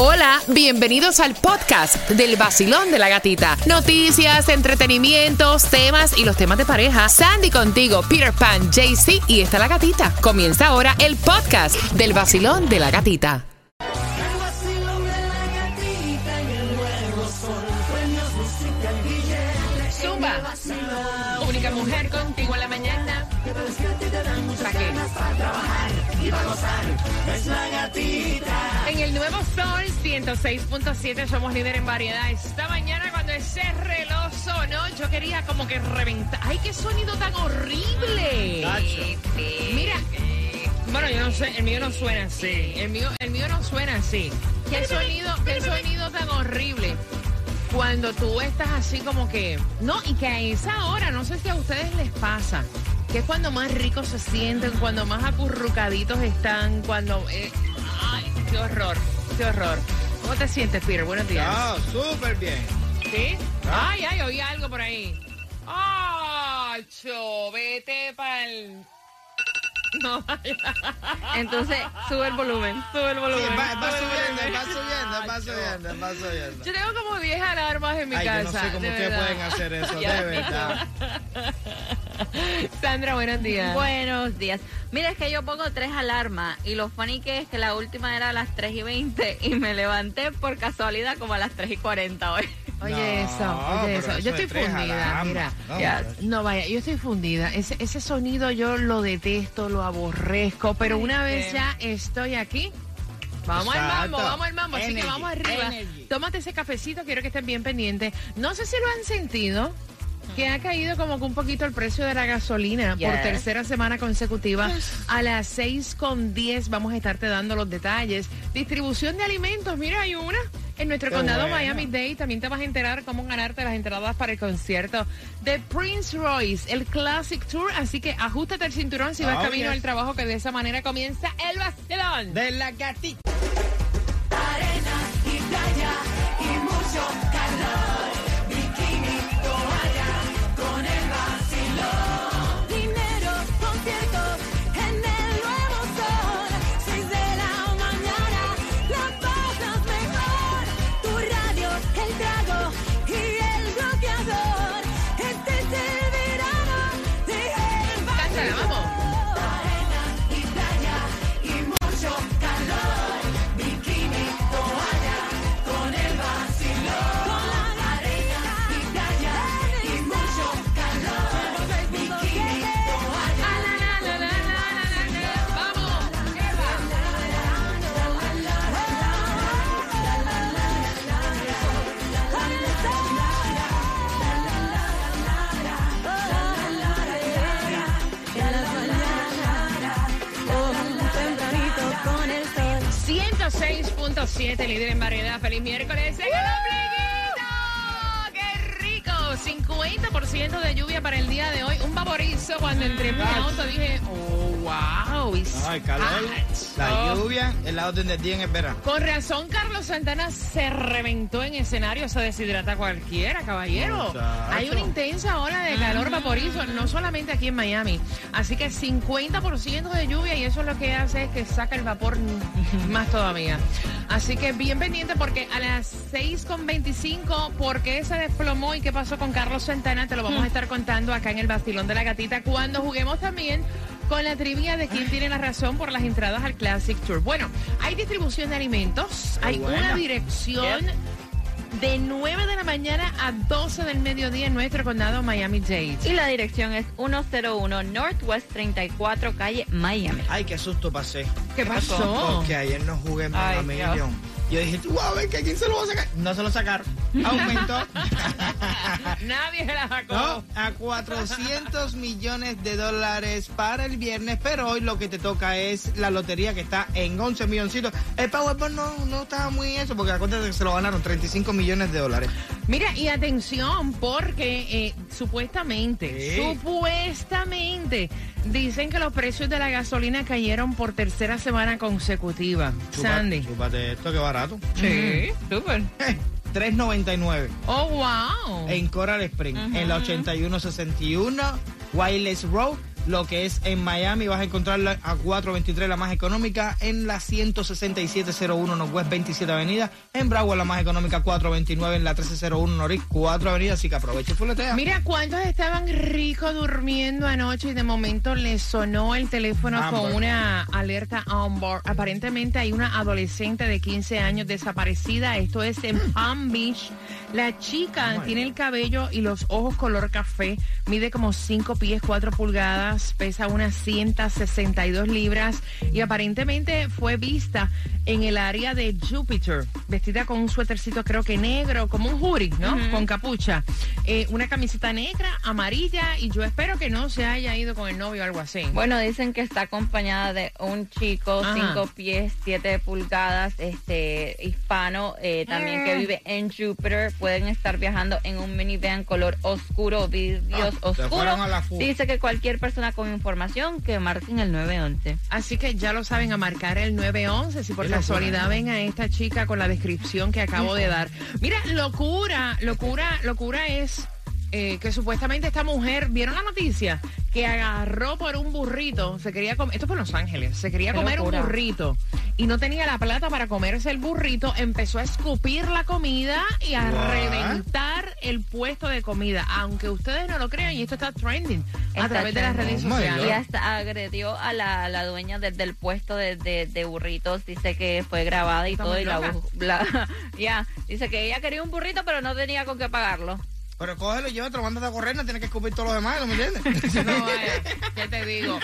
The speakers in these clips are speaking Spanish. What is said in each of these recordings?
Hola, bienvenidos al podcast del vacilón de la gatita. Noticias, entretenimientos, temas y los temas de pareja. Sandy contigo, Peter Pan, JC y está la gatita. Comienza ahora el podcast del vacilón de la gatita. Única mujer contigo en la mañana. Es que a ti te dan muchas ¿Para qué? ganas para trabajar y para gozar. Es la gatita. En el nuevo Sol 106.7 somos líder en variedad. Esta mañana cuando ese reloj sonó, yo quería como que reventar. ¡Ay, qué sonido tan horrible! Mira, bueno, yo no sé, el mío no suena así. El mío, el mío no suena así. ¿Qué sonido, qué sonido tan horrible? Cuando tú estás así como que... No, y que a esa hora, no sé si a ustedes les pasa, que es cuando más ricos se sienten, cuando más acurrucaditos están, cuando... eh, qué horror, qué horror. ¿Cómo te sientes, Peter? Buenos días. Ah, súper bien. ¿Sí? Ay, ay, oí algo por ahí. ¡Ay, cho! Vete pa'l... No. Entonces, sube el volumen, sube el Sí, volumen. va, va Sube el subiendo, volumen. va subiendo, va subiendo, va subiendo. Yo tengo como 10 alarmas en mi Ay, casa. yo no sé cómo de ustedes pueden hacer eso, Ya, de verdad. Sandra, buenos días. Buenos días. Mira, es que yo pongo tres alarmas y lo funny que es que la última era a las 3 y 20 y me levanté por casualidad como a las 3 y 40 hoy. Oye, No, eso, oye, eso. eso Yo estoy fundida, mira. no, Ya, muchacho. no, vaya, yo estoy fundida. Ese, ese sonido yo lo detesto, lo aborrezco, pero una vez ya estoy aquí. Vamos al mambo, vamos al mambo, así que vamos arriba. energy. Tómate ese cafecito, quiero que estén bien pendientes. No sé si lo han sentido, que ha caído como que un poquito el precio de la gasolina por tercera semana consecutiva. A las 6 con 10 vamos a estarte dando los detalles. Distribución de alimentos, mira, hay una. En nuestro Qué condado bueno. Miami-Dade también te vas a enterar cómo ganarte las entradas para el concierto de Prince Royce, el Classic Tour. Así que ajustate el cinturón si vas Oh, camino yes. al trabajo, que de esa manera comienza el vacilón. De la gatita. 6.7 líder en variedad. Feliz miércoles. ¡Se ganó, 50% de lluvia para el día de hoy. Un vaporizo cuando entré en mi auto dije, oh, wow. it's Ay, calor. hot. La lluvia, el lado donde el día en el verano. Con razón, Carlos Santana se reventó en escenario, se deshidrata cualquiera, caballero. Muchacho. Hay una intensa ola de calor vaporizo, no solamente aquí en Miami. Así que 50% de lluvia y eso lo que hace es que saca el vapor más todavía. Así que bien pendiente porque a las 6.25, ¿por qué se desplomó y qué pasó con Carlos Santana? Te lo vamos a estar contando acá en el Bastilón de la Gatita cuando juguemos también con la trivia de quién tiene la razón por las entradas al Classic Tour. Bueno, hay distribución de alimentos, hay una dirección de 9 de la mañana a 12 del mediodía en nuestro condado Miami-Dade. Y la dirección es 101 Northwest 34 Calle Miami. Ay, qué susto pasé. ¿Qué pasó? Porque ayer no jugué en. Million. Yo dije, tú vas a ver que quién se lo va a sacar. No se lo sacaron. Aumentó. Nadie se la sacó. No, a 400 millones de dólares para el viernes, pero hoy lo que te toca es la lotería que está en 11 milloncitos. El Powerball no, no estaba muy eso, porque acuérdate que se lo ganaron 35 millones de dólares. Mira, y atención, porque eh, supuestamente, Sí. supuestamente, dicen que los precios de la gasolina cayeron por tercera semana consecutiva. Chupa- Sandy. Chúpate esto, que barato. Sí, súper. 3.99 Oh, wow. en Coral Spring, en la 8161 Wireless Road. Lo que es en Miami, vas a encontrarla a 423, la más económica, en la 16701 Northwest 27 Avenida. En Broward, la más económica, 429 en la 1301 Norris 4 Avenida. Así que aproveche y fuletea. Mira, ¿cuántos estaban ricos durmiendo anoche y de momento les sonó el teléfono Amber. con una alerta Amber? Aparentemente hay una adolescente de 15 años desaparecida. Esto es en Palm Beach. La chica tiene el cabello y los ojos color café. Mide como 5 pies 4 pulgadas. Pesa unas 162 libras. Y aparentemente fue vista en el área de Jupiter. Vestida con un suétercito creo que negro, como un hoodie, ¿no? Con capucha. Eh, una camiseta negra, amarilla. Y yo espero que no se haya ido con el novio o algo así. Bueno, dicen que está acompañada de un chico, Ajá. 5 pies, 7 pulgadas, este hispano, eh, también que Eh. vive en Júpiter. Pueden estar viajando en un minivan color oscuro, vidrios Ah, oscuros. Dice que cualquier persona con información que marquen el 911. Así que ya lo saben, a marcar el 911 si por casualidad ven a esta chica con la descripción que acabo de dar. Mira, locura, locura, locura es eh, que supuestamente esta mujer, ¿vieron la noticia? Que agarró por un burrito, se quería comer, esto fue en Los Ángeles, se quería Qué comer locura. un burrito y no tenía la plata para comerse el burrito, empezó a escupir la comida y a What? reventar el puesto de comida, aunque ustedes no lo crean y esto está trending a Está través de las redes. Oh, sociales. Y hasta agredió a la, la dueña del- del puesto de, de- de burritos. Dice que fue grabada y todo. Y la, la- ya, dice que ella quería un burrito, pero no tenía con qué pagarlo. Pero cógelo y llévatelo, mándate a correr, no tienes que escupir todos los demás, ¿no me entiendes? No vaya, ¿qué te digo?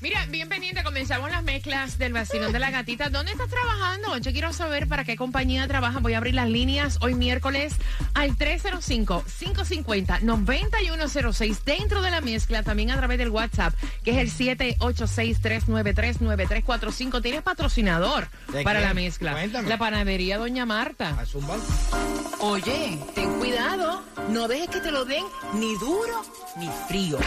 Mira, bien pendiente, comenzamos las mezclas del vacilón de la gatita. ¿Dónde estás trabajando? Yo quiero saber para qué compañía trabajas. Voy a abrir las líneas hoy miércoles al 305-550-9106 dentro de la mezcla, también a través del WhatsApp, que es el 786-393-9345. ¿Tienes patrocinador ¿De para qué? la mezcla? Cuéntame. La panadería Doña Marta. Oye, ten cuidado. No dejes que te lo den ni duro ni frío.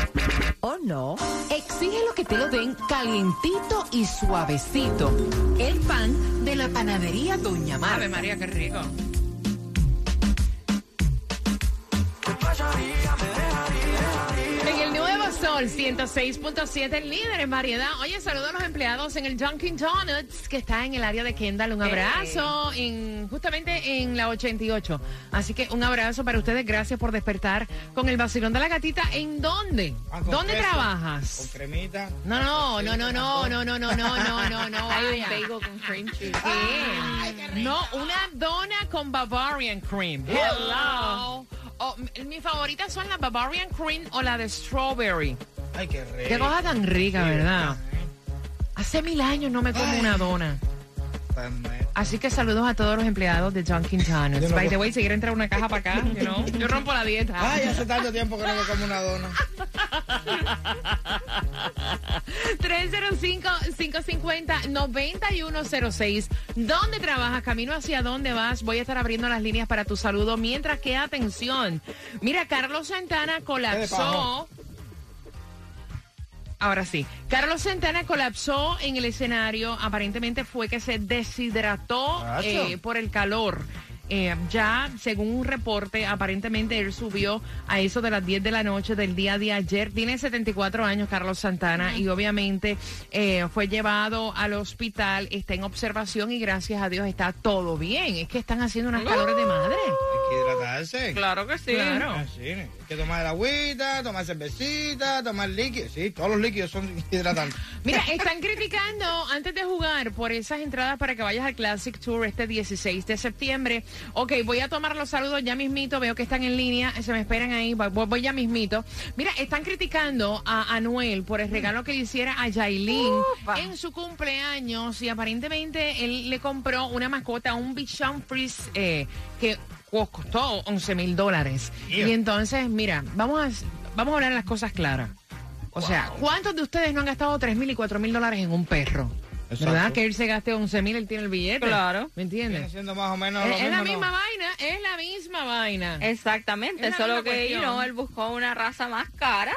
¿O no? Exige lo que te lo den calientito y suavecito. El pan de la panadería Doña Ave Marta. María, qué rico. Sol 106.7, el líder en variedad. Oye, saludo a los empleados en el Dunkin' Donuts, que está en el área de Kendall. Un abrazo, en, justamente en la 88. Así que un abrazo para ustedes. Gracias por despertar con el vacilón de la gatita. ¿En dónde? Ah, con ¿Dónde queso, Con trabajas? cremita. No, no, no, no, no, no, no, no, no, no, no, no. Hay un bagel con cream cheese. Sí. No, una dona con Bavarian Cream. Hello. Oh, mis favoritas son la Bavarian Cream o la de Strawberry. Ay, qué rico. Qué cosa tan rica, ¿verdad? Hace mil años no me como Ay. una dona. Así que saludos a todos los empleados de Dunkin' Donuts. no By the way, si quieren traer una caja para acá, you know, yo rompo la dieta. Ay, hace tanto tiempo que no me como una dona. 305-550-9106. ¿Dónde trabajas? Camino hacia dónde vas. Voy a estar abriendo las líneas para tu saludo. Mientras que, atención, mira, Carlos Santana colapsó. Ahora sí, Carlos Santana colapsó en el escenario. Aparentemente fue que se deshidrató eh, por el calor. Eh, ya, según un reporte, aparentemente él subió a eso de las 10 de la noche del día de ayer. Tiene 74 años Carlos Santana y obviamente eh, fue llevado al hospital, está en observación y gracias a Dios está todo bien. Es que están haciendo unas calores de madre. Hidratarse. Claro que sí. Claro. Así, hay que tomar agüita, tomar cervecita, tomar líquidos. Sí, todos los líquidos son hidratantes. Mira, están criticando antes de jugar por esas entradas para que vayas al Classic Tour este 16 de septiembre. Ok, voy a tomar los saludos ya mismito, veo que están en línea, se me esperan ahí, voy, voy ya mismito. Mira, están criticando a Anuel por el regalo que le hiciera a Yailin Ufa. en su cumpleaños y aparentemente él le compró una mascota, un Bichon Frise eh, que costó 11 mil dólares. Yeah. Y entonces, mira, vamos a, vamos a hablar las cosas claras. O sea, ¿cuántos de ustedes no han gastado 3 mil y 4 mil dólares en un perro? Exacto. ¿Verdad? Que él se gaste 11 mil, él tiene el billete. Claro. ¿Me entiendes? siendo más o menos Es, lo es la misma ¿no? vaina, es la misma vaina. Exactamente, solo que you know, él buscó una raza más cara,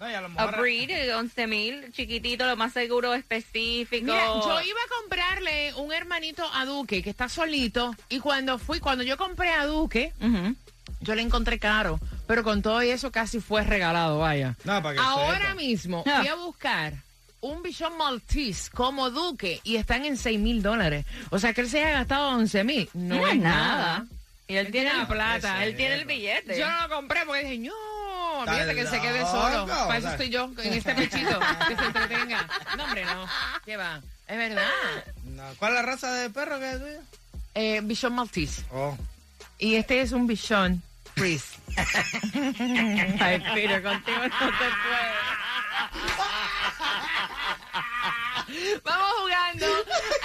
a breed, de 11 mil, chiquitito, lo más seguro específico. Mira, yo iba a comprarle un hermanito a Duque que está solito y cuando fui, cuando yo compré a Duque, yo le encontré caro, pero con todo eso casi fue regalado, vaya. No, para que Ahora sepa. mismo Ah. fui a buscar un bichón maltese como Duque y están en 6 mil dólares. O sea que él se haya gastado 11 mil. No, No es nada. nada. Y él tiene la plata, él tiene el billete. Yo no lo compré porque dije, no, Que se quede solo. Para eso estoy yo, en este pechito, que se entretenga. No, hombre, no. ¿Qué va? Es verdad. No, ¿Cuál es la raza de perro que es tuya? Eh, bichón maltese. Oh. Y este es un bichón Frizz. Ay, pero contigo no te puedo. Vamos jugando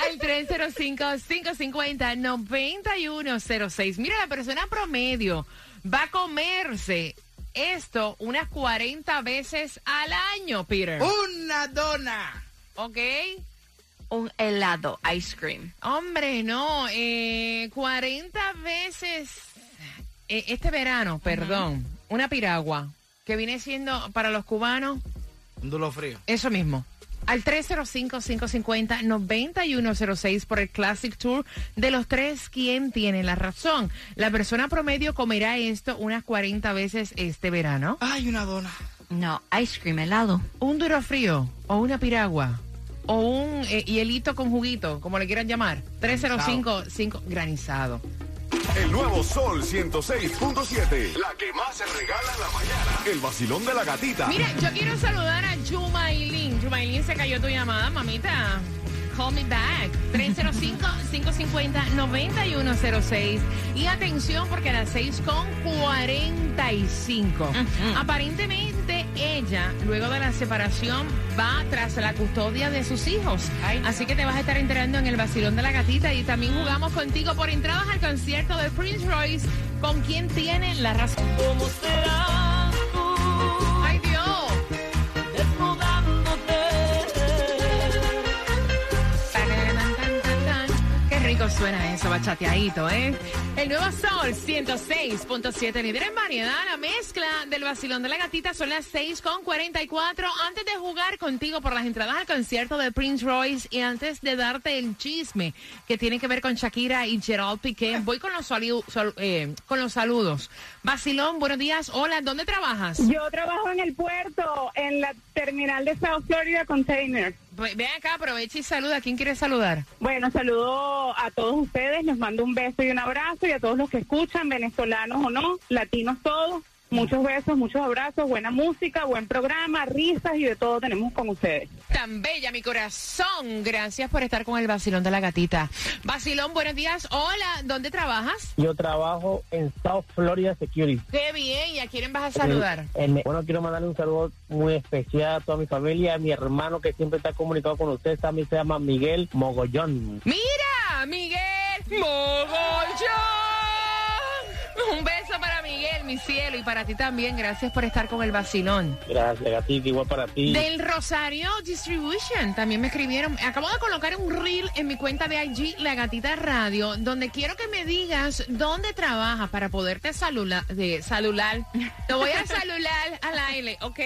al 305-550-9106. Mira, la persona promedio va a comerse esto unas 40 veces al año, Peter. Una dona. ¿Ok? Un helado, ice cream. Hombre, no, eh, 40 veces eh, este verano, perdón, una piragua que viene siendo para los cubanos Un dulo frío. eso mismo. Al 305-550-9106 por el Classic Tour de los tres, ¿quién tiene la razón? La persona promedio comerá esto unas 40 veces este verano. Ay, una dona. No, ice cream, helado. Un duro frío o una piragua o un eh, hielito con juguito, como le quieran llamar. 305 granizado. El nuevo Sol 106.7. La que más se regala en la mañana. El vacilón de la gatita. Mira, yo quiero saludar a Jumailin. Jumailin, se cayó tu llamada, mamita. Call me back. 305-550-9106. Y atención, porque a las 6 con 45. Aparentemente, ella, luego de la separación, va tras la custodia de sus hijos. Así que te vas a estar enterando en el vacilón de la gatita. Y también jugamos contigo por entradas al concierto de Prince Royce. ¿Con quién tiene la razón? ¿Cómo serás rico suena eso, bachateadito, ¿eh? El nuevo Sol 106.7, líder en variedad. La mezcla del vacilón de la gatita son las 6 con 44. Antes de jugar contigo por las entradas al concierto de Prince Royce y antes de darte el chisme que tiene que ver con Shakira y Gerald Piqué, voy con los, salu- sol- eh, con los saludos. Vacilón, buenos días. Hola, ¿dónde trabajas? Yo trabajo en el puerto, en la terminal de South Florida Container. Ve- Ven acá, aprovecha y saluda. ¿Quién quiere saludar? Bueno, saludo a todos ustedes, les mando un beso y un abrazo y a todos los que escuchan, venezolanos o no, latinos todos. Muchos besos, muchos abrazos, buena música, buen programa, risas y de todo tenemos con ustedes. Tan bella, mi corazón. Gracias por estar con el vacilón de la gatita. Vacilón, buenos días. Hola, ¿dónde trabajas? Yo trabajo en South Florida Security. Qué bien, ¿y a quién vas a saludar? En- en- bueno, quiero mandarle un saludo muy especial a toda mi familia, a mi hermano que siempre está comunicado con ustedes, también se llama Miguel Mogollón. Mira, Miguel Mogollón. Un beso para Miguel, mi cielo, y para ti también. Gracias por estar con el vacilón. Gracias, gatita, igual para ti. Del Rosario Distribution. También me escribieron. Acabo de colocar un reel en mi cuenta de IG, La Gatita Radio, donde quiero que me digas dónde trabajas para poderte saludar. Celular. Te voy a saludar al aire, ¿ok?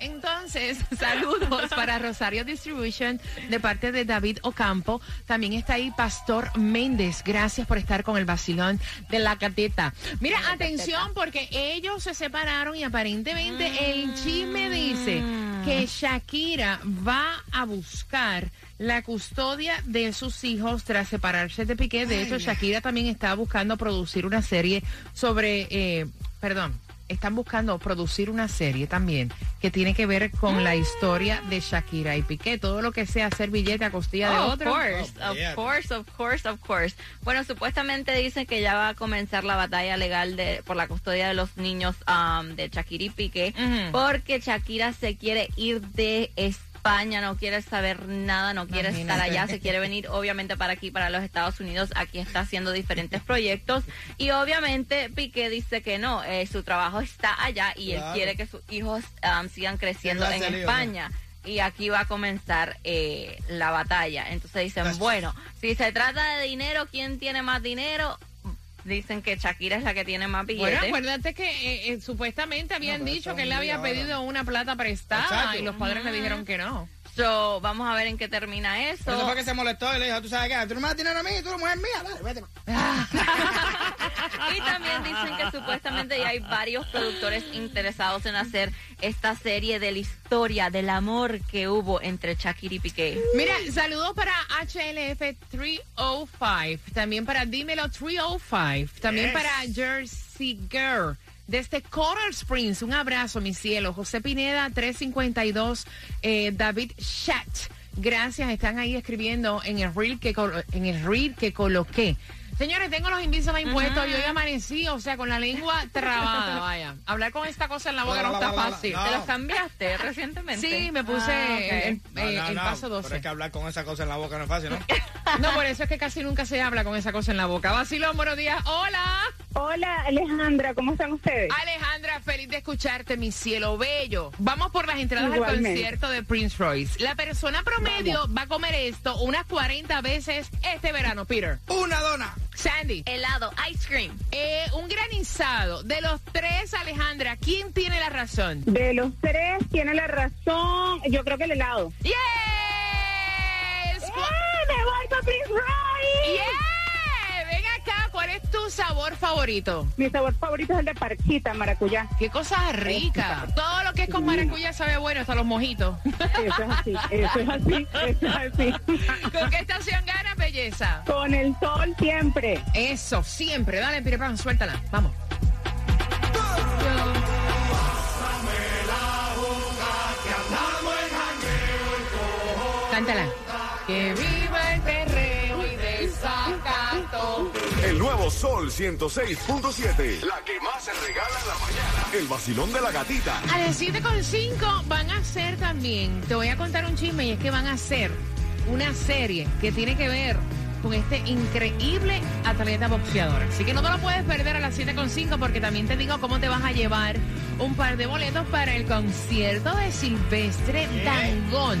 Entonces, saludos para Rosario Distribution de parte de David Ocampo. También está ahí Pastor Méndez. Gracias por estar con el vacilón de La Gatita. Mira, atención, porque ellos se separaron y aparentemente el chisme dice que Shakira va a buscar la custodia de sus hijos tras separarse de Piqué. De hecho, Shakira también está buscando producir una serie sobre, eh, perdón, están buscando producir una serie también que tiene que ver con la historia de Shakira y Piqué. Todo lo que sea hacer billete a costilla de Oh, of otro. course, Oh, of yeah. course, of course, of course. Bueno, supuestamente dicen que ya va a comenzar la batalla legal de por la custodia de los niños um, de Shakira y Piqué, porque Shakira se quiere ir de España, no quiere saber nada, no quiere estar allá, se quiere venir obviamente para aquí, para los Estados Unidos. Aquí está haciendo diferentes proyectos y obviamente Piqué dice que no, eh, su trabajo está allá y él quiere que sus hijos um, sigan creciendo en España y aquí va a comenzar eh, la batalla. Entonces dicen, bueno, si se trata de dinero, ¿quién tiene más dinero? Dicen que Shakira es la que tiene más Bueno, billetes. acuérdate que eh, eh, supuestamente habían No, dicho que él un había pedido una plata prestada Exacto. y los padres le dijeron que no. So, vamos a ver en qué termina eso eso. fue que se molestó y le dijo, tú sabes qué, tú no me das dinero a mí, tú eres mujer mía, dale, vete. Y también dicen que supuestamente ya hay varios productores interesados en hacer esta serie de la historia del amor que hubo entre Shakira y Piqué. Mira, saludos para HLF 305, también para Dímelo 305, también para Jersey Girl. Desde Coral Springs, un abrazo, mi cielo. José Pineda, 352, eh, David Chat. Gracias, están ahí escribiendo en el reel que, en el reel que coloqué. Señores, tengo los índices de impuestos y hoy amanecí, o sea, con la lengua trabada, vaya. Hablar con esta cosa en la boca no está fácil. No. ¿Te los cambiaste recientemente? Sí, me puse Ah, ok. el, No, eh, no, el no, paso Pero 12. es que hablar con esa cosa en la boca no es fácil, ¿no? No, por eso es que casi nunca se habla con esa cosa en la boca. Vacilón, buenos días. Hola. Hola, Alejandra, ¿cómo están ustedes? Alejandra, feliz de escucharte, mi cielo bello. Vamos por las entradas al concierto de Prince Royce. La persona promedio va a comer esto unas 40 veces este verano, Peter. Una dona. Sandy, Helado, ice cream. eh, un granizado. De los tres, Alejandra, ¿quién tiene la razón? De los tres tiene la razón, yo creo que el helado. ¡Yes! ¡Eh, ¡Me voy para Prince Royce! ¡Yeah! Ven acá, ¿cuál es tu sabor favorito? Mi sabor favorito es el de parchita, maracuyá. ¡Qué cosa rica! Todo lo que es con maracuyá sabe bueno, hasta los mojitos. Eso es así, eso es así, eso es así. ¿Con qué estación ganas, belleza? Con el sol siempre. Eso, siempre. Dale, Pirepan, suéltala. Vamos. Cántala. Que Sol 106.7. La que más se regala en la mañana. El vacilón de la gatita. A las 7.5 van a hacer también, te voy a contar un chisme y es que van a hacer una serie que tiene que ver con este increíble atleta boxeador. Así que no te lo puedes perder a las 7.5 porque también te digo cómo te vas a llevar un par de boletos para el concierto de Silvestre Dangón.